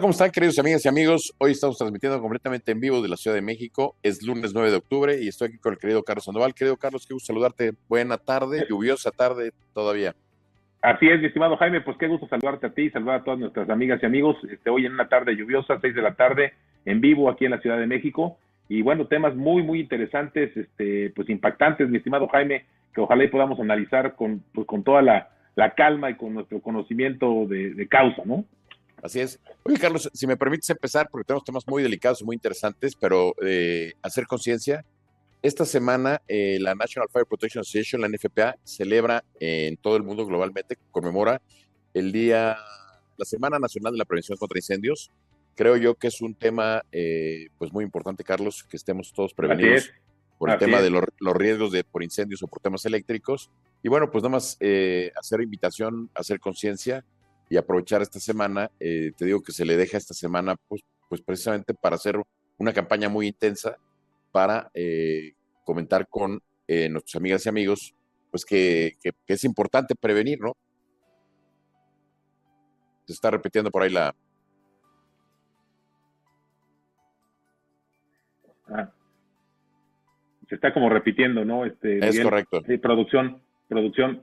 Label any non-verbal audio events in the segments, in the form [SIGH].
¿Cómo están, queridos amigas y amigos? Hoy estamos transmitiendo completamente en vivo de la Ciudad de México. Es lunes 9 de octubre y estoy aquí con el querido Carlos Sandoval. Querido Carlos, qué gusto saludarte. Buena tarde, lluviosa tarde todavía. Así es, mi estimado Jaime, pues qué gusto saludarte a ti, saludar a todas nuestras amigas y amigos. Este, hoy en una tarde lluviosa, 6 de la tarde, en vivo aquí en la Ciudad de México. Y bueno, temas muy, muy interesantes, este, pues impactantes, mi estimado Jaime, que ojalá y podamos analizar con, pues, con toda la, calma y con nuestro conocimiento de, de causa, ¿no? Así es. Oye, Carlos, si me permites empezar, porque tenemos temas muy delicados y muy interesantes, pero eh, hacer conciencia. Esta semana eh, la National Fire Protection Association, la NFPA, celebra en todo el mundo globalmente, conmemora el día, la Semana Nacional de la Prevención contra Incendios. Creo yo que es un tema eh, pues muy importante, Carlos, que estemos todos prevenidos por el tema de los, riesgos de, por incendios o por temas eléctricos. Y bueno, pues nada más hacer invitación, hacer conciencia y aprovechar esta semana. Eh, te digo que se le deja esta semana, pues, pues precisamente para hacer una campaña muy intensa para eh, comentar con eh, nuestras amigas y amigos, pues que, es importante prevenir, ¿no? Se está repitiendo por ahí la. Ah. Se está como repitiendo, ¿no? Este, es correcto. Sí, producción, producción.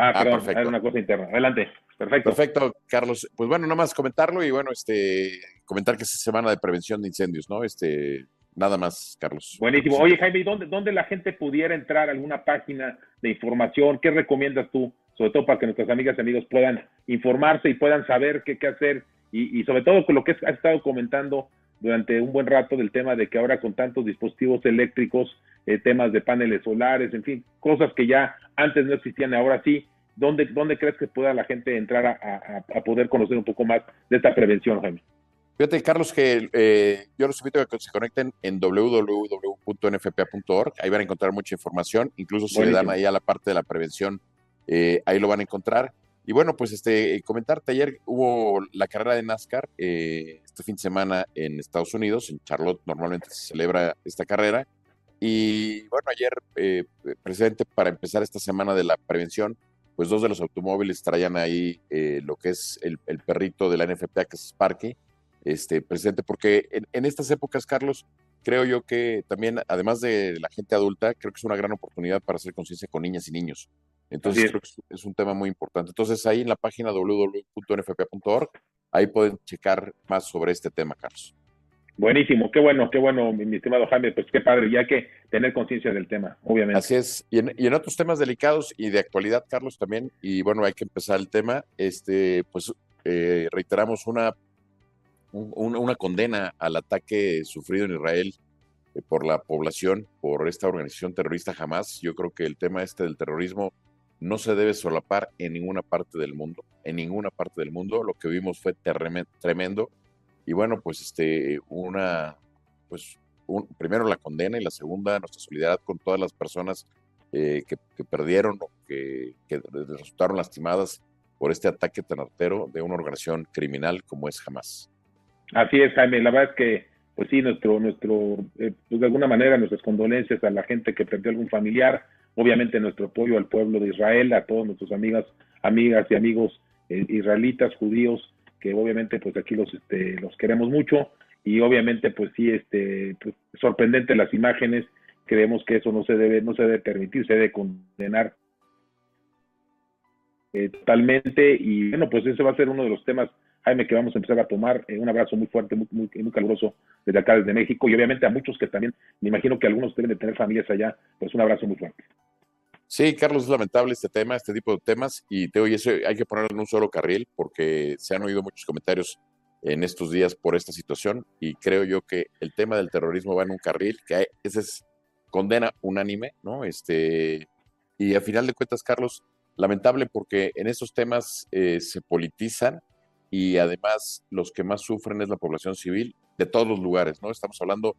Ah, ah perdón, era una cosa interna. Adelante. Perfecto. Perfecto, Carlos. Pues bueno, nada más comentarlo y bueno, este, comentar que es semana de prevención de incendios, ¿no? Este, nada más, Carlos. Buenísimo. Oye, Jaime, ¿dónde, ¿dónde la gente pudiera entrar a alguna página de información? ¿Qué recomiendas tú? Sobre todo para que nuestras amigas y amigos puedan informarse y puedan saber qué, qué hacer y, y sobre todo con lo que has estado comentando durante un buen rato del tema de que ahora con tantos dispositivos eléctricos, eh, temas de paneles solares, en fin, cosas que ya antes no existían, ahora sí. ¿Dónde, dónde crees que pueda la gente entrar a, poder conocer un poco más de esta prevención, Jaime? Fíjate, Carlos, que eh, yo los invito a que se conecten en www.nfpa.org. Ahí van a encontrar mucha información. Incluso si le dan ahí a la parte de la prevención, eh, ahí lo van a encontrar. Y bueno, pues este, comentarte, ayer hubo la carrera de NASCAR, eh, este fin de semana en Estados Unidos, en Charlotte normalmente se celebra esta carrera. Y bueno, ayer, eh, precisamente para empezar esta semana de la prevención, pues dos de los automóviles traían ahí eh, lo que es el, perrito de la NFPA, que es Sparky, este, presidente, porque en, en, estas épocas, Carlos, creo yo que también, además de la gente adulta, creo que es una gran oportunidad para hacer conciencia con niñas y niños. Entonces, creo que es un tema muy importante. Entonces, ahí en la página www.nfp.org, ahí pueden checar más sobre este tema, Carlos. Buenísimo, qué bueno, qué bueno, mi, estimado Jaime, pues qué padre, ya que tener conciencia del tema, obviamente. Así es, y en, otros temas delicados y de actualidad, Carlos, también, y bueno, hay que empezar el tema, este, pues eh, reiteramos una, una condena al ataque sufrido en Israel eh, por la población, por esta organización terrorista jamás. Yo creo que el tema este del terrorismo no se debe solapar en ninguna parte del mundo, en ninguna parte del mundo. Lo que vimos fue tremendo. Y bueno, pues este, una, pues primero la condena y la segunda, nuestra solidaridad con todas las personas eh, que, perdieron o que, resultaron lastimadas por este ataque tan artero de una organización criminal como es Hamas. Así es, Jaime. La verdad es que, pues sí, nuestro, nuestro, eh, pues de alguna manera nuestras condolencias a la gente que perdió algún familiar, obviamente nuestro apoyo al pueblo de Israel, a todos nuestros amigas, amigas y amigos eh, israelitas, judíos, que obviamente pues aquí los, este, los queremos mucho y obviamente pues sí, este, pues, sorprendente las imágenes, creemos que eso no se debe, no se debe permitir, se debe condenar eh, totalmente y bueno, pues ese va a ser uno de los temas Jaime, que vamos a empezar a tomar. Eh, un abrazo muy fuerte, muy, muy, muy, caluroso desde acá, desde México, y obviamente a muchos que también, me imagino que algunos deben de tener familias allá, pues un abrazo muy fuerte. Sí, Carlos, es lamentable este tema, este tipo de temas, y te oye, eso hay que ponerlo en un solo carril, porque se han oído muchos comentarios en estos días por esta situación, y creo yo que el tema del terrorismo va en un carril, que ese es condena unánime, ¿no? Este, y a final de cuentas, Carlos, lamentable porque en estos temas eh, se politizan y además los que más sufren es la población civil de todos los lugares, ¿no? Estamos hablando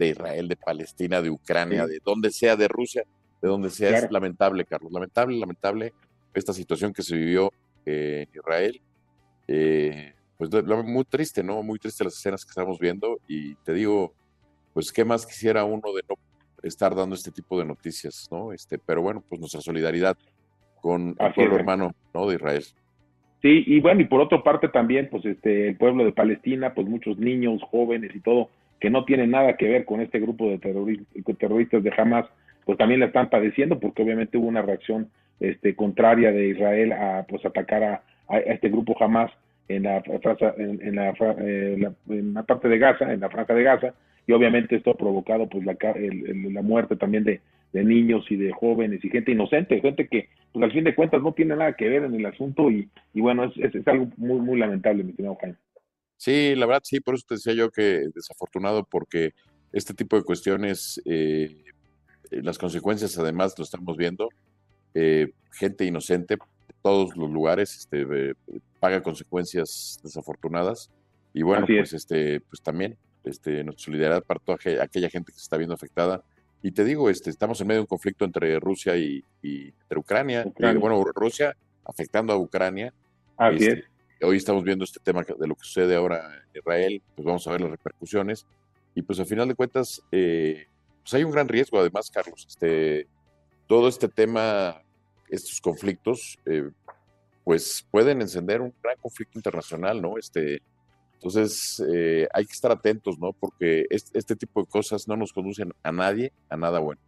de Israel, de Palestina, de Ucrania, de donde sea, de Rusia, de donde sea. Es lamentable, Carlos, lamentable, lamentable esta situación que se vivió en Israel. Eh, pues muy triste, ¿no? Muy triste las escenas que estamos viendo y te digo, pues qué más quisiera uno de no estar dando este tipo de noticias, ¿no? Este, pero bueno, pues nuestra solidaridad con el pueblo hermano, ¿no? De Israel. Sí, y bueno, y por otra parte también, pues este, el pueblo de Palestina, pues muchos niños, jóvenes y todo, que no tienen nada que ver con este grupo de terroristas de Hamas, pues también la están padeciendo, porque obviamente hubo una reacción este, contraria de Israel a pues atacar a, este grupo Hamas en la, en, la, eh, en la parte de Gaza, en la franja de Gaza, y obviamente esto ha provocado pues la, la muerte también de, de niños y de jóvenes y gente inocente, gente que pues al fin de cuentas no tiene nada que ver en el asunto y, y bueno, es, es, algo muy, muy lamentable, mi estimado Jaime. Sí, la verdad sí, por eso te decía yo que desafortunado porque este tipo de cuestiones, eh, las consecuencias además lo estamos viendo, eh, gente inocente de todos los lugares este, eh, paga consecuencias desafortunadas y bueno, pues este, pues también este, nuestra solidaridad para toda aquella gente que se está viendo afectada y te digo, este, estamos en medio de un conflicto entre Rusia y, entre Ucrania. bueno, Rusia afectando a Ucrania. Este, hoy estamos viendo este tema de lo que sucede ahora en Israel, pues vamos a ver las repercusiones. Y pues al final de cuentas, eh, pues hay un gran riesgo además, Carlos. Este, todo este tema, estos conflictos, eh, pues pueden encender un gran conflicto internacional, ¿no? Este, entonces, eh, hay que estar atentos, ¿no? Porque este, tipo de cosas no nos conducen a nadie, a nada bueno.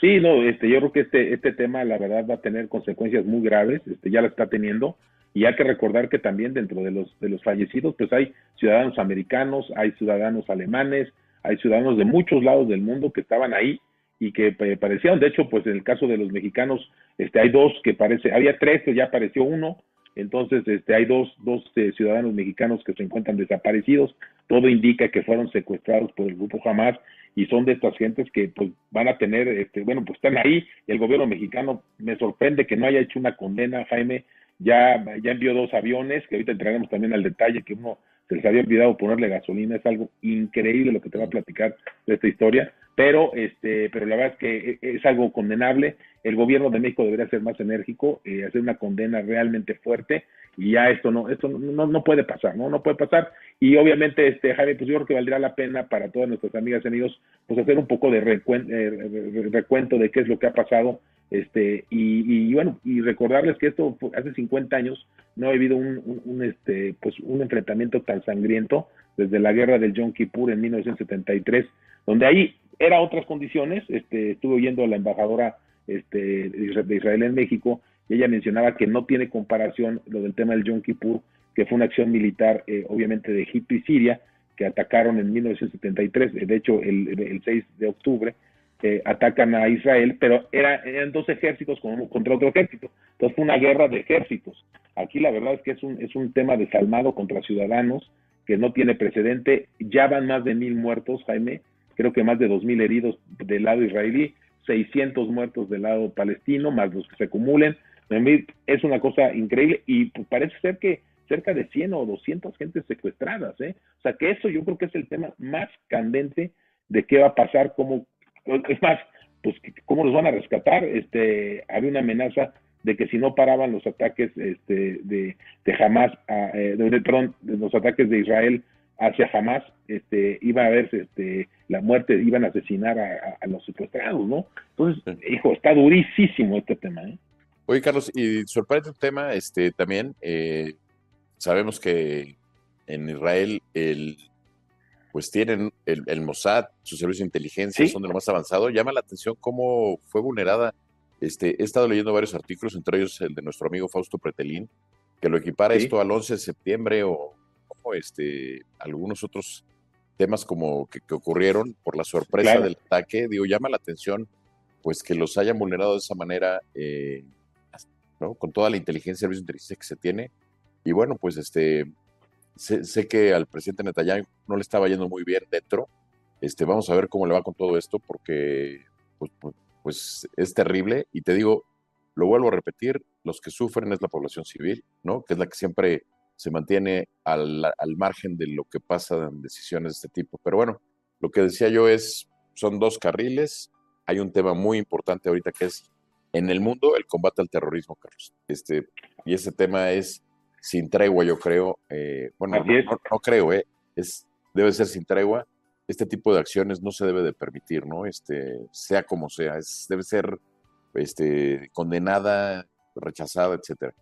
Sí, no, este, yo creo que este, este tema, la verdad, va a tener consecuencias muy graves, este, ya la está teniendo, y hay que recordar que también dentro de los, de los fallecidos, pues hay ciudadanos americanos, hay ciudadanos alemanes, hay ciudadanos de muchos lados del mundo que estaban ahí y que eh, parecían, de hecho, pues en el caso de los mexicanos, este, hay dos que parece, había tres, que ya apareció uno, entonces, este, hay dos, dos eh, ciudadanos mexicanos que se encuentran desaparecidos. Todo indica que fueron secuestrados por el grupo Hamas y son de estas gentes que pues, van a tener, este, bueno, pues están ahí. El gobierno mexicano me sorprende que no haya hecho una condena, Jaime. Ya, ya envió dos aviones, que ahorita entraremos también al detalle, que uno se les había olvidado ponerle gasolina. Es algo increíble lo que te va a platicar de esta historia pero este pero la verdad es que e, es algo condenable. El gobierno de México debería ser más enérgico eh, hacer una condena realmente fuerte. Y ya esto no esto no, no puede pasar no no puede pasar. Y obviamente este Javi pues yo creo que valdría la pena para todas nuestras amigas y amigos pues hacer un poco de eh, recuento, de qué es lo que ha pasado este y, y, bueno y recordarles que esto hace 50 años no ha habido un, un, este pues un enfrentamiento tan sangriento desde la guerra del Yom Kippur en 1973 donde ahí era otras condiciones, este, estuve oyendo a la embajadora este, de Israel en México y ella mencionaba que no tiene comparación lo del tema del Yom Kippur, que fue una acción militar eh, obviamente de Egipto y Siria, que atacaron en 1973, de hecho el, el 6 de octubre, eh, atacan a Israel, pero era, eran dos ejércitos contra otro ejército. Entonces fue una guerra de ejércitos. Aquí la verdad es que es un, es un tema desalmado contra ciudadanos que no tiene precedente. Ya van más de mil muertos, Jaime, creo que más de 2.000 heridos del lado israelí, 600 muertos del lado palestino, más los que se acumulen. Es una cosa increíble y parece ser que cerca de 100 o 200 gentes secuestradas. ¿eh? O sea que eso yo creo que es el tema más candente de qué va a pasar, cómo, es más, pues cómo los van a rescatar. Este, había una amenaza de que si no paraban los ataques este, de, de Hamas, eh, de, perdón, los ataques de Israel hacia Hamas, este, iba a haber este, la muerte, iban a asesinar a, los secuestrados, ¿no? Entonces, hijo, está durísimo este tema, ¿eh? Oye, Carlos, y sorprende el tema, este, también, eh, sabemos que en Israel el, pues tienen el, Mossad, su servicio de inteligencia, son de lo más avanzado. Llama la atención cómo fue vulnerada. Este, he estado leyendo varios artículos, entre ellos el de nuestro amigo Fausto Pretelín, que lo equipara esto al 11 de septiembre o este, algunos otros temas como que, ocurrieron por la sorpresa del ataque, digo, llama la atención pues que los hayan vulnerado de esa manera, eh, con toda la inteligencia, servicio de inteligencia que se tiene. Y bueno, pues este, sé, que al presidente Netanyahu no le estaba yendo muy bien dentro. Este, vamos a ver cómo le va con todo esto, porque pues, pues, pues es terrible. Y te digo, lo vuelvo a repetir, los que sufren es la población civil, ¿no? Que es la que siempre se mantiene al, margen de lo que pasa en decisiones de este tipo. Pero bueno, lo que decía yo es, son dos carriles, hay un tema muy importante ahorita que es en el mundo el combate al terrorismo, Carlos. Este, y ese tema es sin tregua, yo creo. Eh, bueno, no, creo, eh, es, debe ser sin tregua. Este tipo de acciones no se debe de permitir, ¿no? Este, sea como sea, es, debe ser este, condenada, rechazada, etcétera.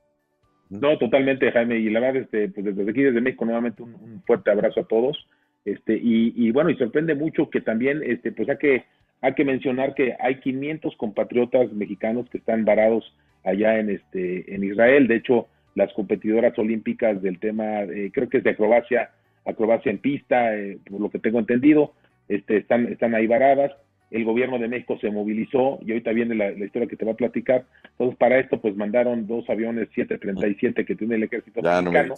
No, totalmente, Jaime, y la verdad, este, pues desde aquí, desde México, nuevamente un, fuerte abrazo a todos, este, y, bueno, y sorprende mucho que también, este, pues hay que, hay que mencionar que hay 500 compatriotas mexicanos que están varados allá en, este, en Israel, de hecho, las competidoras olímpicas del tema, eh, creo que es de acrobacia, acrobacia en pista, eh, por lo que tengo entendido, este, están, están ahí varadas, el gobierno de México se movilizó y ahorita viene la, historia que te va a platicar. Entonces, para esto, pues mandaron dos aviones 737 que tiene el ejército mexicano.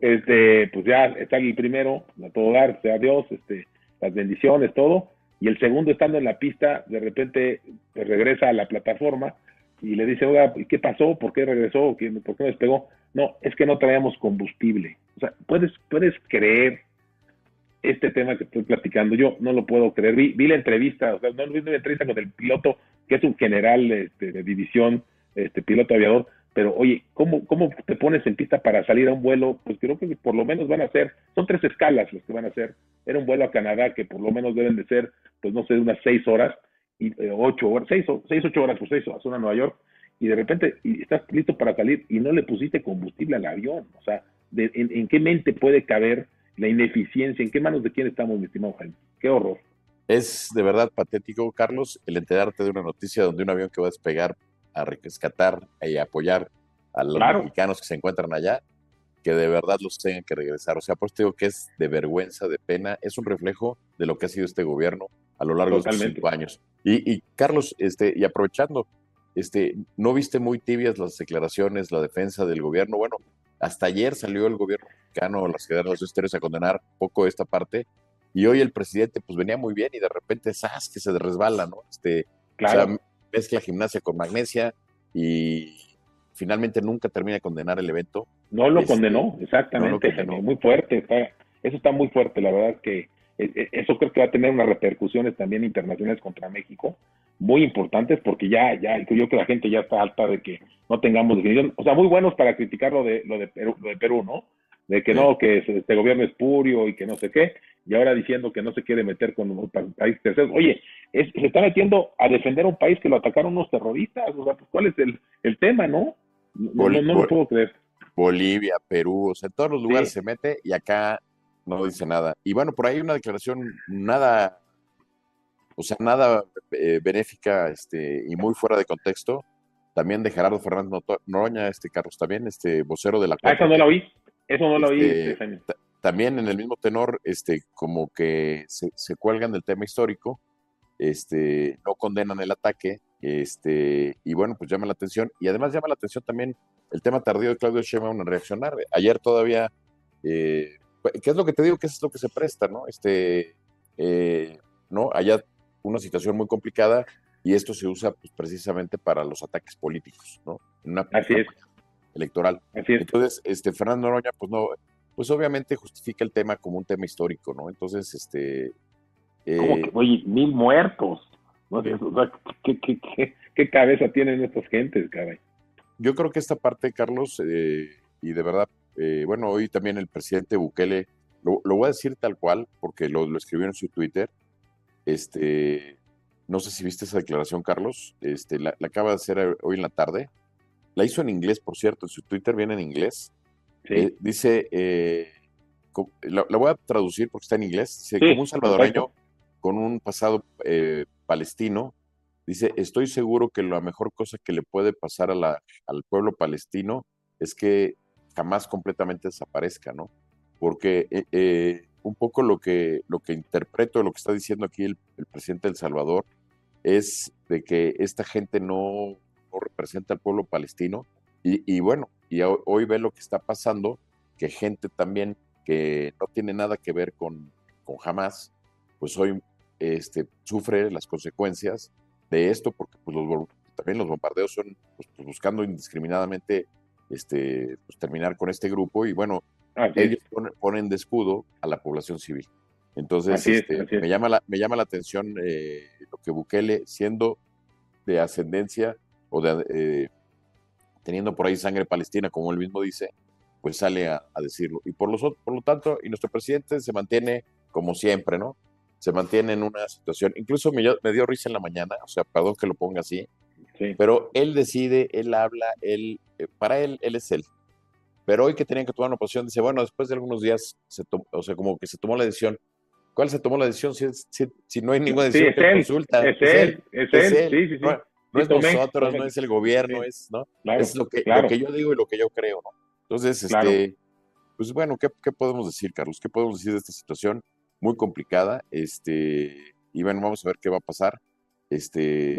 este, pues ya está el primero, a todo dar, sea Dios, este, las bendiciones, todo. Y el segundo, estando en la pista, de repente pues, regresa a la plataforma y le dice, oiga, ¿qué pasó? ¿Por qué regresó? ¿Por qué no despegó? No, es que no traíamos combustible. O sea, puedes, puedes creer este tema que estoy platicando. Yo no lo puedo creer. Vi, vi la entrevista, o sea, no vi la entrevista con el piloto, que es un general este, de división, este piloto aviador, pero oye, ¿cómo, ¿cómo te pones en pista para salir a un vuelo? Pues creo que por lo menos van a ser, son tres escalas los que van a hacer. Era un vuelo a Canadá que por lo menos deben de ser, pues no sé, unas seis horas, y eh, ocho horas, seis, seis, ocho horas, pues seis a zona Nueva York, y de repente y estás listo para salir y no le pusiste combustible al avión. O sea, en, ¿en qué mente puede caber la ineficiencia, ¿en qué manos de quién estamos, mi estimado Jaime? Qué horror. Es de verdad patético, Carlos, el enterarte de una noticia donde un avión que va a despegar a rescatar y apoyar a los mexicanos que se encuentran allá, que de verdad los tengan que regresar. O sea, por eso digo que es de vergüenza, de pena, es un reflejo de lo que ha sido este gobierno a lo largo de estos cinco años. Y, y, Carlos, este, y aprovechando, este, ¿no viste muy tibias las declaraciones, la defensa del gobierno? Bueno, hasta ayer salió el gobierno mexicano, las los Estéreos, a condenar un poco esta parte. Y hoy el presidente pues venía muy bien y de repente, ¡zas! que se resbala, ¿no? Este, claro. O sea, mezcla gimnasia con magnesia y finalmente nunca termina de condenar el evento. No lo este, condenó, exactamente. Muy fuerte, está, eso está muy fuerte, la verdad que eso creo que va a tener unas repercusiones también internacionales contra México muy importantes porque ya, ya, yo creo que la gente ya está alta de que no tengamos definición, o sea, muy buenos para criticar lo de, lo de, Perú, de Perú, ¿no? De que no, que este gobierno es purio y que no sé qué, y ahora diciendo que no se quiere meter con un país tercero. Oye, se está metiendo a defender a un país que lo atacaron unos terroristas, o sea, pues, ¿cuál es el, el tema, no? No, no, lo puedo creer. Bolivia, Perú, o sea, en todos los lugares se mete y acá no dice nada. Y bueno, por ahí una declaración nada o sea, nada eh, benéfica este, y muy fuera de contexto, también de Gerardo Fernández Noroña, este Carlos, también este vocero de la Ah, eso no lo oí, eso no lo oí. Este, este, también en el mismo tenor, este, como que se, se, cuelgan del tema histórico, este, no condenan el ataque, este, y bueno, pues llama la atención, y además llama la atención también el tema tardío de Claudio Sheinbaum en reaccionar. Ayer todavía, eh, ¿qué es lo que te digo? ¿Qué es lo que se presta, no? Este, eh, ¿no? Allá una situación muy complicada y esto se usa pues, precisamente para los ataques políticos, ¿no? En una Así es. electoral. Así es. Entonces, este, Fernando Noroña, pues no, pues obviamente justifica el tema como un tema histórico, ¿no? Entonces, este... Eh, como que, oye, mil muertos. ¿no? ¿qué, qué, qué, cabeza tienen estas gentes, caray? Yo creo que esta parte, Carlos, eh, y de verdad, eh, bueno, hoy también el presidente Bukele, lo, lo, voy a decir tal cual, porque lo, lo escribió en su Twitter, este, no sé si viste esa declaración, Carlos. Este, la, acaba de hacer hoy en la tarde. La hizo en inglés, por cierto. En su Twitter viene en inglés. Eh, dice, eh, la, voy a traducir porque está en inglés. Dice, como un salvadoreño con un pasado palestino, dice, estoy seguro que la mejor cosa que le puede pasar a la, al pueblo palestino es que jamás completamente desaparezca, ¿no? Porque un poco lo que, lo que interpreto, lo que está diciendo aquí el, presidente de El Salvador, es de que esta gente no, representa al pueblo palestino. Y, bueno, y hoy ve lo que está pasando, que gente también que no tiene nada que ver con, con Hamas, pues hoy este, sufre las consecuencias de esto, porque pues, los, también los bombardeos son pues, buscando indiscriminadamente este, pues, terminar con este grupo. Y bueno, ellos ponen, de escudo a la población civil. Entonces, este, Me, llama la, me llama la atención eh, lo que Bukele, siendo de ascendencia o de, eh, teniendo por ahí sangre palestina, como él mismo dice, pues sale a, decirlo. Y por, los, por lo tanto, y nuestro presidente se mantiene como siempre, ¿no? Se mantiene en una situación, incluso me, me dio risa en la mañana, o sea, perdón que lo ponga así, pero él decide, él habla, él, eh, para él, él es él. pero hoy que tenían que tomar una posición, dice, bueno, después de algunos días, se o sea, como que se tomó la decisión. ¿Cuál se tomó la decisión si, si, no hay ninguna decisión que consulta? Es, él, es él, sí, sí, sí. No, es nosotros, no es el gobierno, es, ¿no? es lo que, lo que yo digo y lo que yo creo, ¿no? Entonces, este, pues bueno, ¿qué, ¿qué, podemos decir, Carlos? ¿Qué podemos decir de esta situación muy complicada? Este, y bueno, vamos a ver qué va a pasar. Este,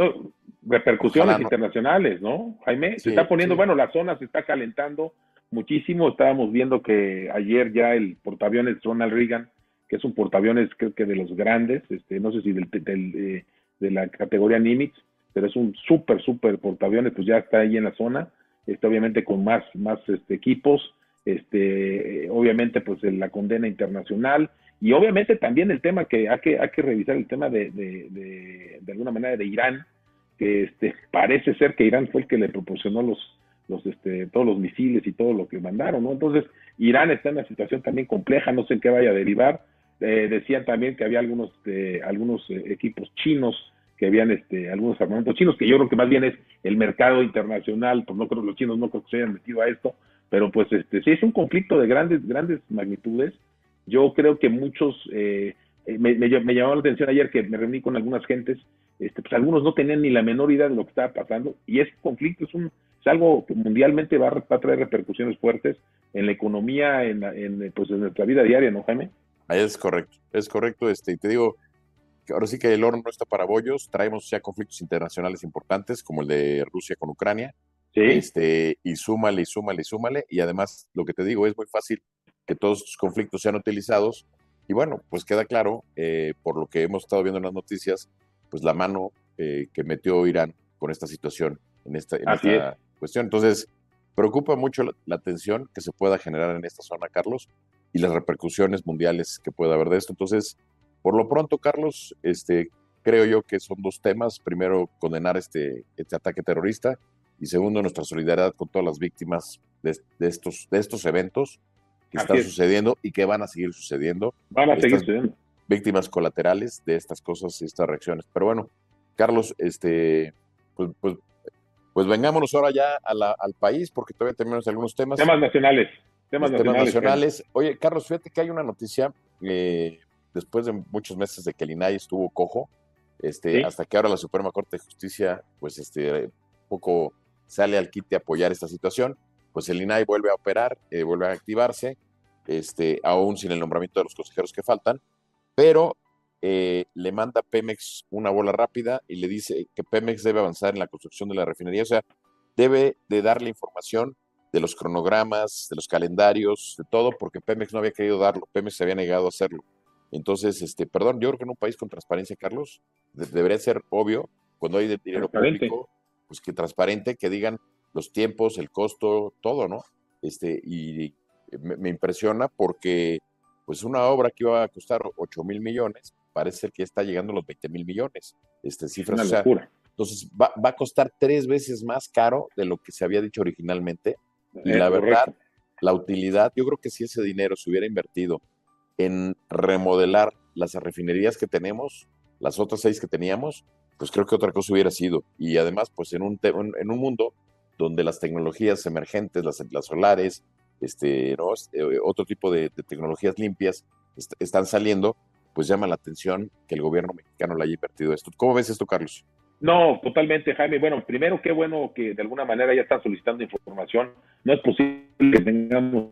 repercusiones internacionales, ¿no? Jaime, se está poniendo, bueno, la zona se está calentando muchísimo. Estábamos viendo que ayer ya el portaaviones Ronald Reagan, que es un portaaviones creo que de los grandes, este, no sé si del, eh, de la categoría Nimitz, pero es un súper, súper portaaviones, pues ya está ahí en la zona, está obviamente con más, más este, equipos, este, obviamente pues la condena internacional y obviamente también el tema que hay que, hay que revisar el tema de, de, de, alguna manera de Irán, que este, parece ser que Irán fue el que le proporcionó los, los, este, todos los misiles y todo lo que mandaron, ¿no? Entonces, Irán está en una situación también compleja, no sé en qué vaya a derivar. Eh, decían también que había algunos, eh, algunos eh, equipos chinos que habían este, algunos armamentos chinos, que yo creo que más bien es el mercado internacional, pues no creo que los chinos no creo que se hayan metido a esto, pero pues este sí es un conflicto de grandes, grandes magnitudes. Yo creo que muchos, eh, me, me, llamó la atención ayer que me reuní con algunas gentes, este, pues algunos no tenían ni la menor idea de lo que estaba pasando, y ese conflicto es un es algo que mundialmente va a, traer repercusiones fuertes en la economía, en, en, pues, en nuestra vida diaria, ¿no, Jaime? Ahí es correcto, es correcto, este, y te digo, ahora sí que el horno no está para bollos, traemos ya conflictos internacionales importantes como el de Rusia con Ucrania, ¿Sí? este, y súmale, y súmale, y súmale, y además lo que te digo es muy fácil que todos estos conflictos sean utilizados, y bueno, pues queda claro, eh, por lo que hemos estado viendo en las noticias, pues la mano eh, que metió Irán con esta situación, en esta, cuestión. Entonces, preocupa mucho la, la, tensión que se pueda generar en esta zona, Carlos, y las repercusiones mundiales que pueda haber de esto. Entonces, por lo pronto, Carlos, este, creo yo que son dos temas. Primero, condenar este, este ataque terrorista y segundo, nuestra solidaridad con todas las víctimas de, estos, de estos eventos que están sucediendo y que van a seguir sucediendo. Van a seguir sucediendo. Víctimas colaterales de estas cosas y estas reacciones. Pero bueno, Carlos, este, pues, pues, pues vengámonos ahora ya al país porque todavía tenemos algunos temas. Temas nacionales. Temas, nacionales. Oye, Carlos, fíjate que hay una noticia eh, después de muchos meses de que el INAI estuvo cojo, este, hasta que ahora la Suprema Corte de Justicia, pues, este, poco sale al quite a apoyar esta situación, pues el INAI vuelve a operar, eh, vuelve a activarse, este, aún sin el nombramiento de los consejeros que faltan, pero eh, le manda a Pemex una bola rápida y le dice que Pemex debe avanzar en la construcción de la refinería, o sea, debe de darle información de los cronogramas, de los calendarios, de todo, porque Pemex no había querido darlo, Pemex se había negado a hacerlo. Entonces, este, perdón, yo creo que en un país con transparencia, Carlos, debería ser obvio, cuando hay dinero público, pues que transparente, que digan los tiempos, el costo, todo, ¿no? Este, y me, impresiona porque, pues una obra que iba a costar 8 mil millones, parece ser que ya está llegando a los 20 mil millones, este, cifras. Una locura. entonces, va, va, a costar tres veces más caro de lo que se había dicho originalmente. Y la verdad, la utilidad, yo creo que si ese dinero se hubiera invertido en remodelar las refinerías que tenemos, las otras seis que teníamos, pues creo que otra cosa hubiera sido. Y además, pues en un, en un mundo donde las tecnologías emergentes, las, las solares, este, ¿no? Eh, otro tipo de, tecnologías limpias están saliendo, pues llama la atención que el gobierno mexicano le haya invertido esto. ¿Cómo ves esto, Carlos? No, totalmente, Jaime. Bueno, primero, qué bueno que de alguna manera ya están solicitando información. No es posible que tengamos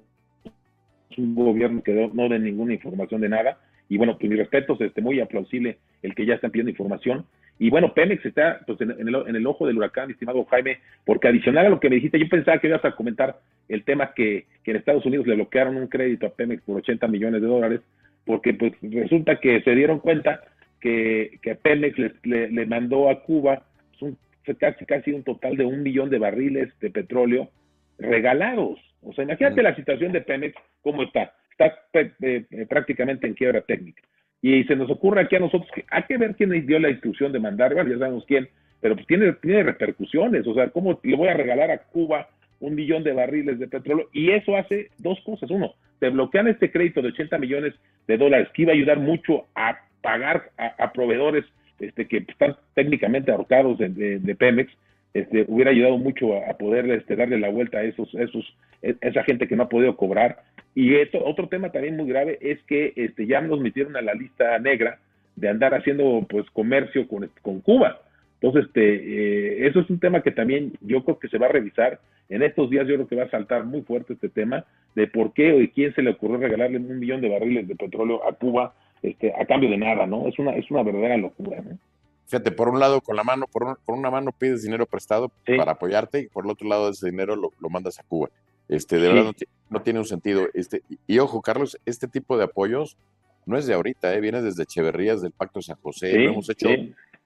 un gobierno que no dé ninguna información de nada. Y bueno, pues mi respeto, este, muy aplausible el que ya están pidiendo información. Y bueno, Pemex está pues, en, el, en el ojo del huracán, estimado Jaime, porque adicional a lo que me dijiste, yo pensaba que ibas a comentar el tema que, que en Estados Unidos le bloquearon un crédito a Pemex por 80 millones de dólares, porque pues resulta que se dieron cuenta que, que Pemex le, le, mandó a Cuba pues, un, casi, casi un total de un millón de barriles de petróleo regalados. O sea, imagínate la situación de Pemex, cómo está. Está eh, eh, prácticamente en quiebra técnica. Y se nos ocurre aquí a nosotros que hay que ver quién dio la instrucción de mandar, ya sabemos quién, pero pues tiene, tiene repercusiones. O sea, ¿cómo le voy a regalar a Cuba un millón de barriles de petróleo? Y eso hace dos cosas. Uno, te bloquean este crédito de 80 millones de dólares que iba a ayudar mucho a pagar a, proveedores este, que están técnicamente ahorcados de, de, Pemex este, hubiera ayudado mucho a, poder este, darle la vuelta a esos, esos, e, esa gente que no ha podido cobrar. Y esto, otro tema también muy grave es que este, ya nos metieron a la lista negra de andar haciendo pues comercio con, con Cuba. Entonces, este, eh, eso es un tema que también yo creo que se va a revisar. En estos días yo creo que va a saltar muy fuerte este tema de por qué o de quién se le ocurrió regalarle un millón de barriles de petróleo a Cuba este, a cambio de nada, ¿no? Es una, es una verdadera locura, ¿no? Fíjate, por un lado, con la mano, por, una mano pides dinero prestado para apoyarte y por el otro lado ese dinero lo, mandas a Cuba. Este, de verdad no, tiene un sentido. Este, y, ojo, Carlos, este tipo de apoyos no es de ahorita, ¿eh? viene desde Echeverrías del Pacto San José, lo hemos hecho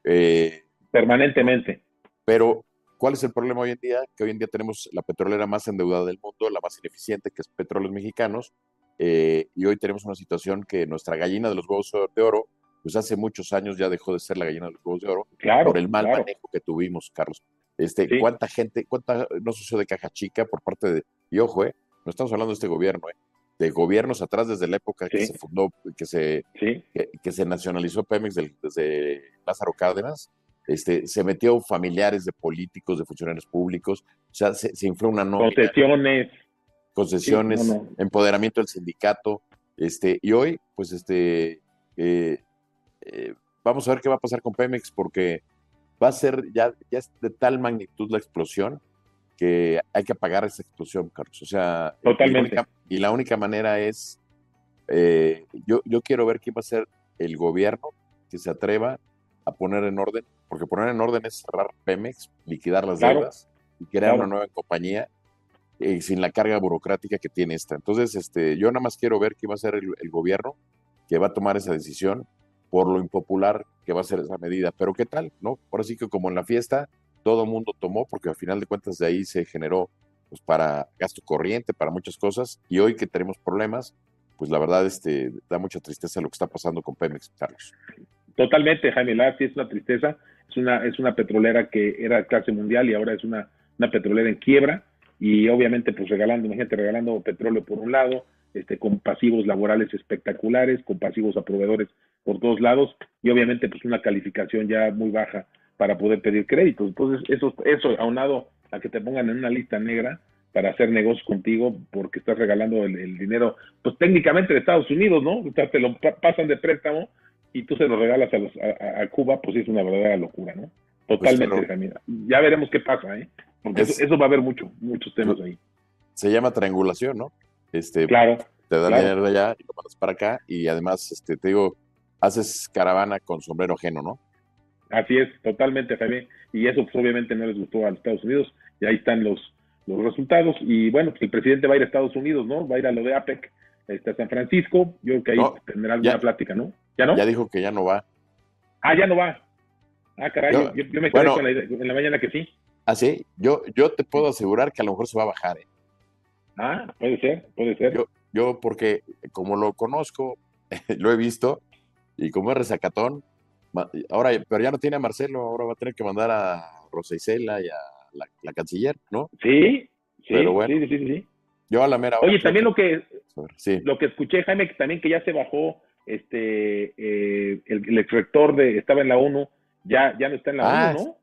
eh, permanentemente. Pero, ¿cuál es el problema hoy en día? Que hoy en día tenemos la petrolera más endeudada del mundo, la más ineficiente, que es Petróleos Mexicanos, eh, y hoy tenemos una situación que nuestra gallina de los huevos de oro pues hace muchos años ya dejó de ser la gallina de los huevos de oro por el mal manejo que tuvimos, Carlos. Este, ¿Cuánta gente, cuánta no sucedió de caja chica por parte de, y ojo, eh, no estamos hablando de este gobierno, eh, de gobiernos atrás desde la época que se fundó, que se, que, se nacionalizó Pemex desde Lázaro Cárdenas, este, se metió familiares de políticos, de funcionarios públicos, o sea, se, se infló una nómina. Concesiones. Concesiones, empoderamiento del sindicato, este, y hoy, pues, este, eh, eh, vamos a ver qué va a pasar con Pemex porque va a ser ya, ya es de tal magnitud la explosión que hay que apagar esa explosión, Carlos. O sea, totalmente. Y la única, manera es, eh, yo, yo quiero ver quién va a ser el gobierno que se atreva a poner en orden, porque poner en orden es cerrar Pemex, liquidar las deudas y crear una nueva compañía eh, sin la carga burocrática que tiene esta. Entonces, este, yo nada más quiero ver quién va a ser el gobierno que va a tomar esa decisión por lo impopular que va a ser esa medida. Pero ¿qué tal? ¿No? Ahora sí que como en la fiesta, todo mundo tomó, porque al final de cuentas de ahí se generó pues, para gasto corriente, para muchas cosas, y hoy que tenemos problemas, pues la verdad este, da mucha tristeza lo que está pasando con Pemex, Carlos. Totalmente, Jaime Lar, sí es una tristeza, es una, es una petrolera que era clase mundial y ahora es una, una petrolera en quiebra, y obviamente pues regalando, imagínate, regalando petróleo por un lado, este, con pasivos laborales espectaculares, con pasivos a proveedores por todos lados y obviamente pues una calificación ya muy baja para poder pedir créditos. Entonces, eso, eso aunado a que te pongan en una lista negra para hacer negocios contigo porque estás regalando el, dinero, pues técnicamente de Estados Unidos, ¿no? O sea, te lo pasan de préstamo y tú se lo regalas a, los, a, Cuba, pues es una verdadera locura, ¿no? Pues, Totalmente, Ya veremos qué pasa, ¿eh? Porque eso, va a haber mucho, muchos temas ahí. Se llama triangulación, ¿no? Este, claro. Te dan dinero de allá y lo mandas para acá y además, este, te digo, haces caravana con sombrero ajeno, ¿no? Así es, totalmente, Jaime. Y eso pues, obviamente no les gustó a los Estados Unidos. Y ahí están los, los resultados. Y bueno, pues el presidente va a ir a Estados Unidos, ¿no? Va a ir a lo de APEC, a San Francisco. Yo creo que ahí tendrá alguna plática, ¿no? ¿Ya no? Ya dijo que ya no va. Ah, ya no va. Ah, caray, yo, me quedé con la, en la mañana que sí. Ah, sí, yo, yo te puedo asegurar que a lo mejor se va a bajar. ¿eh? Ah, puede ser, puede ser. Yo, yo porque como lo conozco, [LAUGHS] lo he visto, y como es resacatón, ahora, pero ya no tiene a Marcelo, ahora va a tener que mandar a Rosa Isela y a la, canciller, ¿no? Sí, sí, pero bueno, sí, sí, sí, Yo a la mera Oye, también lo que, lo que escuché, Jaime, que también que ya se bajó este eh, el, el ex rector de, estaba en la ONU, ya, ya no está en la ONU, ah, ¿no?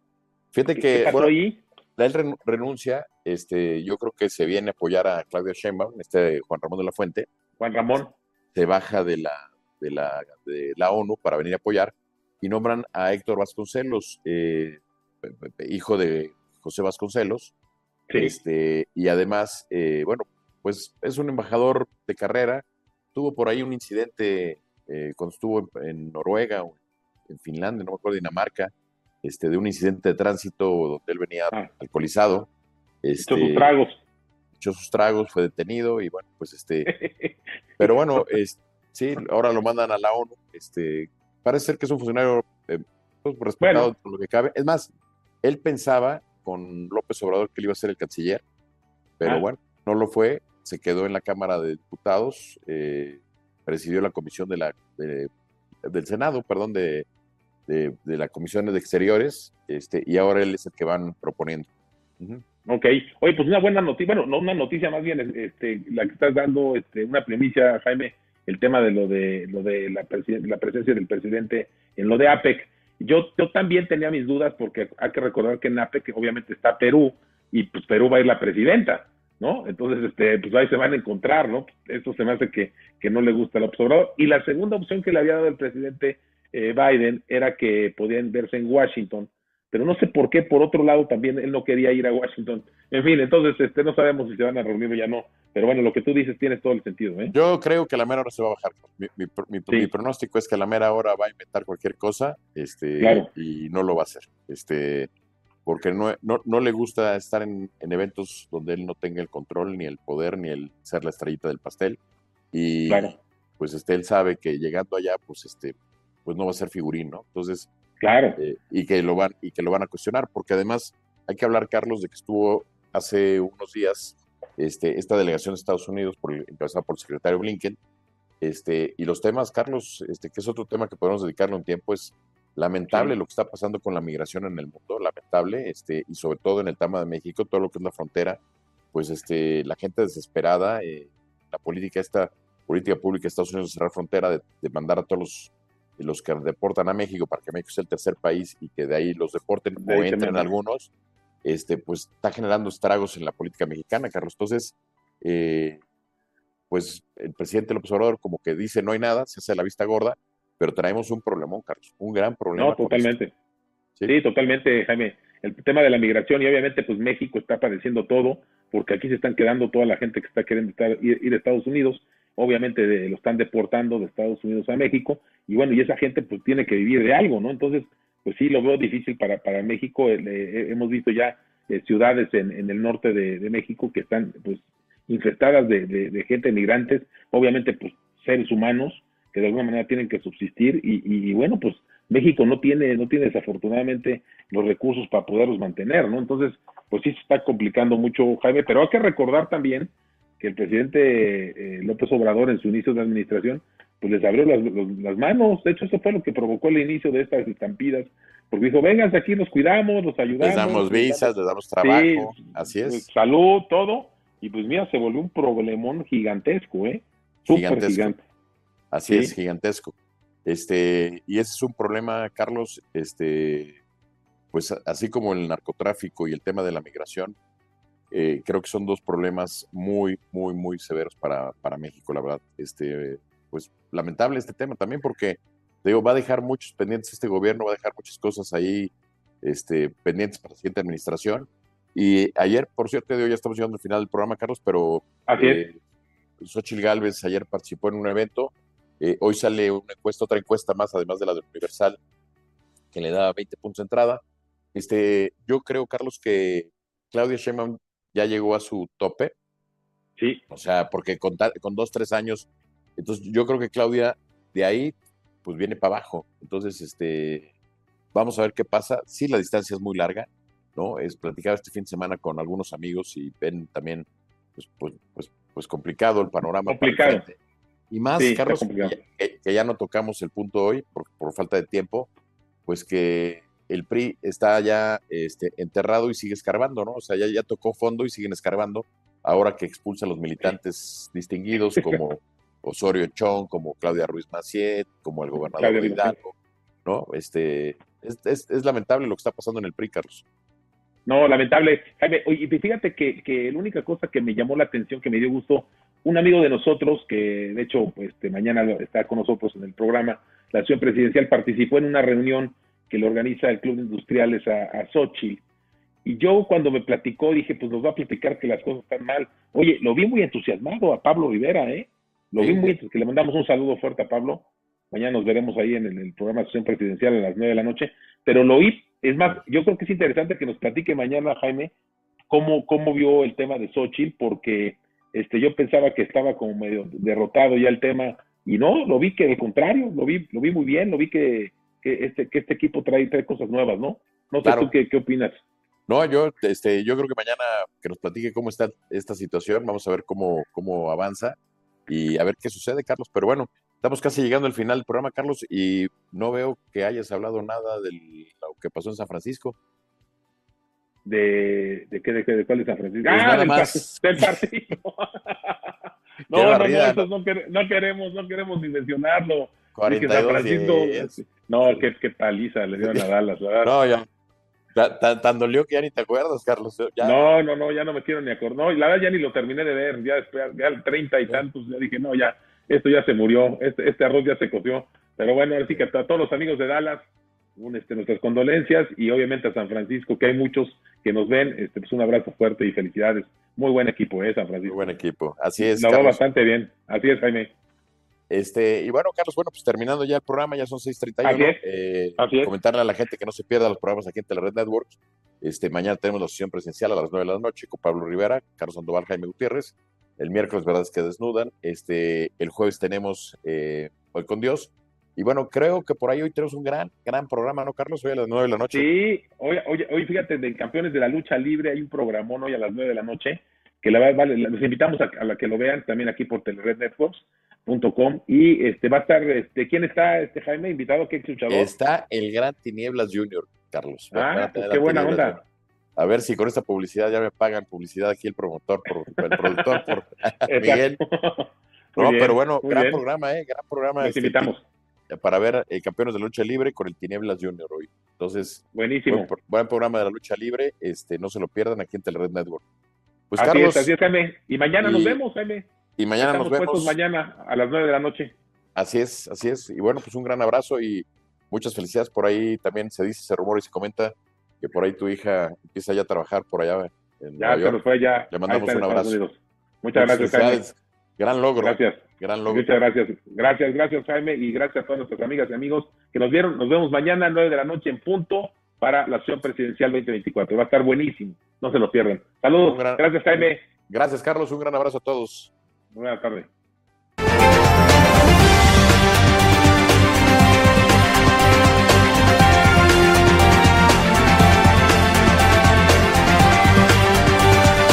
Fíjate que, bueno, ahí? él renuncia, este, yo creo que se viene a apoyar a Claudio Sheinbaum, este Juan Ramón de la Fuente. Juan Ramón. Se baja de la, de la, de la ONU para venir a apoyar y nombran a Héctor Vasconcelos, eh, hijo de José Vasconcelos. Este, y además, eh, bueno, pues es un embajador de carrera. Tuvo por ahí un incidente eh, cuando estuvo en, Noruega o en Finlandia, no me acuerdo, Dinamarca, este, de un incidente de tránsito donde él venía ah. alcoholizado. Este, sus tragos. Echó sus tragos, fue detenido y bueno, pues este. [LAUGHS] pero bueno, este Sí, ahora lo mandan a la ONU. Este, parece ser que es un funcionario eh, pues, respetado por lo que cabe. Es más, él pensaba con López Obrador que él iba a ser el canciller, pero ah. bueno, no lo fue. Se quedó en la Cámara de Diputados, eh, presidió la comisión de la, del Senado, perdón, de, de, la Comisión de Exteriores, este, y ahora él es el que van proponiendo. Ok, oye, pues una buena noticia, bueno, no una noticia más bien, este, la que estás dando, este, una premisa, Jaime, el tema de lo de lo de la, la presencia del presidente en lo de APEC. Yo, yo también tenía mis dudas porque hay que recordar que en APEC obviamente está Perú y pues Perú va a ir la presidenta, ¿no? Entonces, este, pues ahí se van a encontrar, ¿no? Esto se me hace que, que no le gusta el observador. Y la segunda opción que le había dado el presidente eh, Biden era que podían verse en Washington, pero no sé por qué, por otro lado, también él no quería ir a Washington. En fin, entonces este, no sabemos si se van a reunir o ya no, pero bueno, lo que tú dices tiene todo el sentido. ¿eh? Yo creo que la mera hora se va a bajar. Mi, pronóstico es que la mera hora va a inventar cualquier cosa este, y no lo va a hacer. Este, porque no, no, le gusta estar en, eventos donde él no tenga el control, ni el poder, ni el ser la estrellita del pastel. Y pues este, él sabe que llegando allá, pues este, pues no va a ser figurín, ¿no? Entonces, claro. Eh, y que lo van y que lo van a cuestionar, porque además hay que hablar, Carlos, de que estuvo hace unos días este, esta delegación de Estados Unidos, por, encabezada por el secretario Blinken, este, y los temas, Carlos, este, que es otro tema que podemos dedicarle un tiempo, es lamentable lo que está pasando con la migración en el mundo, lamentable, este, y sobre todo en el tema de México, todo lo que es la frontera, pues este, la gente desesperada, eh, la política esta política pública de Estados Unidos de cerrar frontera, de, de mandar a todos los los que deportan a México para que México sea el tercer país y que de ahí los deporten o entren algunos, este, pues está generando estragos en la política mexicana, Carlos. Entonces, eh, pues el presidente López Obrador como que dice no hay nada, se hace la vista gorda, pero traemos un problemón, Carlos, un gran problema. No, totalmente. ¿Sí? totalmente, Jaime. El tema de la migración y obviamente pues México está padeciendo todo, porque aquí se están quedando toda la gente que está queriendo estar, ir, ir a Estados Unidos obviamente lo están deportando de Estados Unidos a México, y bueno, y esa gente pues tiene que vivir de algo, ¿no? Entonces, pues sí, lo veo difícil para, para México. Eh, eh, hemos visto ya eh, ciudades en, en, el norte de, México que están pues infestadas de, de, gente migrantes, obviamente pues seres humanos que de alguna manera tienen que subsistir y, y, bueno, pues México no tiene, no tiene desafortunadamente los recursos para poderlos mantener, ¿no? Entonces, pues sí se está complicando mucho, Jaime, pero hay que recordar también que el presidente eh, López Obrador en su inicio de administración, pues les abrió las, manos. De hecho, eso fue lo que provocó el inicio de estas estampidas, porque dijo, vengan aquí, nos cuidamos, nos ayudamos. Les damos visas, les damos trabajo, así es. Pues, salud, todo. Y pues mira, se volvió un problemón gigantesco, ¿eh? Súper gigante. Así es, gigantesco. Este, y ese es un problema, Carlos, este, pues así como el narcotráfico y el tema de la migración, eh, creo que son dos problemas muy, muy, muy severos para, para, México, la verdad. Este, pues lamentable este tema también porque, digo, va a dejar muchos pendientes este gobierno, va a dejar muchas cosas ahí este, pendientes para la siguiente administración. Y ayer, por cierto, ya estamos llegando al final del programa, Carlos, pero eh, Xochitl Galvez ayer participó en un evento. Eh, hoy sale una encuesta, otra encuesta más, además de la de Universal, que le da 20 puntos de entrada. Este, yo creo, Carlos, que Claudia Sheinbaum ya llegó a su tope. Sí. O sea, porque con, con dos, tres años, entonces yo creo que Claudia de ahí, pues viene para abajo. Entonces, este, vamos a ver qué pasa. Sí, la distancia es muy larga, ¿no? Es platicado este fin de semana con algunos amigos y ven también, pues, pues, pues, pues complicado el panorama. Complicado. Y más, Carlos, que, ya no tocamos el punto hoy por, por falta de tiempo, pues que el PRI está ya este, enterrado y sigue escarbando, ¿no? O sea, ya, ya tocó fondo y siguen escarbando, ahora que expulsa a los militantes distinguidos como Osorio Chong, como Claudia Ruiz Maciet, como el gobernador Hidalgo, ¿no? Este, es, lamentable lo que está pasando en el PRI, Carlos. No, lamentable. Jaime, y fíjate que, que la única cosa que me llamó la atención, que me dio gusto, un amigo de nosotros, que de hecho este, mañana está con nosotros en el programa, la acción presidencial, participó en una reunión que le organiza el Club de Industriales a, a Xochitl. Y yo cuando me platicó dije, pues nos va a platicar que las cosas están mal. Oye, lo vi muy entusiasmado a Pablo Rivera, ¿eh? Lo vi muy que le mandamos un saludo fuerte a Pablo. Mañana nos veremos ahí en el, programa de sesión presidencial a las nueve de la noche. Pero lo vi, es más, yo creo que es interesante que nos platique mañana, Jaime, cómo, cómo vio el tema de Xochitl, porque este, yo pensaba que estaba como medio derrotado ya el tema, y no, lo vi que al contrario, lo vi, lo vi muy bien, lo vi que que este, que este equipo trae, trae cosas nuevas, ¿no? No sé tú qué, qué, opinas. No, yo, este, yo creo que mañana que nos platique cómo está esta situación, vamos a ver cómo, cómo avanza y a ver qué sucede, Carlos. Pero bueno, estamos casi llegando al final del programa, Carlos, y no veo que hayas hablado nada de lo que pasó en San Francisco. ¿De, de qué? De, de cuál es San Francisco? Pues ah, del, más. [LAUGHS] del partido. [LAUGHS] no, no, no, no, no, queremos, no queremos ni mencionarlo. 42 Francisco, No, qué, qué paliza le dieron a Dallas, ¿verdad? No, ya. Tan, tan, dolió que ya ni te acuerdas, Carlos. No, no, no, ya no me quiero ni acordar. No, y la verdad ya ni lo terminé de ver. Ya después, ya al treinta y tantos, ya dije, no, ya, esto ya se murió, este, este arroz ya se coció. Pero bueno, así que a todos los amigos de Dallas, un, este, nuestras condolencias y obviamente a San Francisco, que hay muchos que nos ven, este, pues un abrazo fuerte y felicidades. Muy buen equipo, ¿eh, San Francisco? Muy buen equipo, así es. Lo va bastante bien, así es, Jaime. Este, y bueno, Carlos, bueno, pues terminando ya el programa, ya son 6:31. Eh, comentarle a la gente que no se pierda los programas aquí en Telered Network. Este, mañana tenemos la sesión presencial a las 9 de la noche con Pablo Rivera, Carlos Sandoval, Jaime Gutiérrez. El miércoles, verdad es que desnudan. Este, el jueves tenemos eh, Hoy con Dios. Y bueno, creo que por ahí hoy tenemos un gran, gran programa, ¿no, Carlos? Hoy a las 9 de la noche. Sí, hoy, hoy, hoy fíjate, de Campeones de la Lucha Libre hay un programón hoy a las 9 de la noche que la vale, los invitamos a, a, la que lo vean también aquí por Telered Networks Com, y este va a estar, este, ¿quién está, este Jaime, invitado? ¿Qué luchador? Está el Gran Tinieblas Junior, Carlos. Ah, pues qué buena onda. A ver si con esta publicidad ya me pagan publicidad aquí el promotor, por, el productor, por Miguel. no, pero bueno, gran programa, ¿eh? Gran programa. Este, invitamos. Para ver eh, campeones de lucha libre con el Tinieblas Junior hoy. Entonces, buenísimo. Buen, programa de la lucha libre, este, no se lo pierdan aquí en Telered Network. Pues así Carlos. Es, así es, Jaime. Y mañana nos vemos, Jaime. Y mañana nos vemos. mañana a las 9 de la noche. Así es, así es. Y bueno, pues un gran abrazo y muchas felicidades. Por ahí también se dice, se rumora y se comenta que por ahí tu hija empieza ya a trabajar por allá en ya, Nueva York. Fue ya. Le mandamos un abrazo. Muchas gracias, Jaime. Gran logro. Gracias. Gran logro. Muchas gracias. Gracias, gracias, Jaime, y gracias a todas nuestras amigas y amigos que nos vieron. Nos vemos mañana a las 9 de la noche en punto para la acción presidencial 2024. Va a estar buenísimo. No se lo pierdan. Saludos. Gracias, Jaime. Gracias, Carlos. Un gran abrazo a todos. Buenas tardes.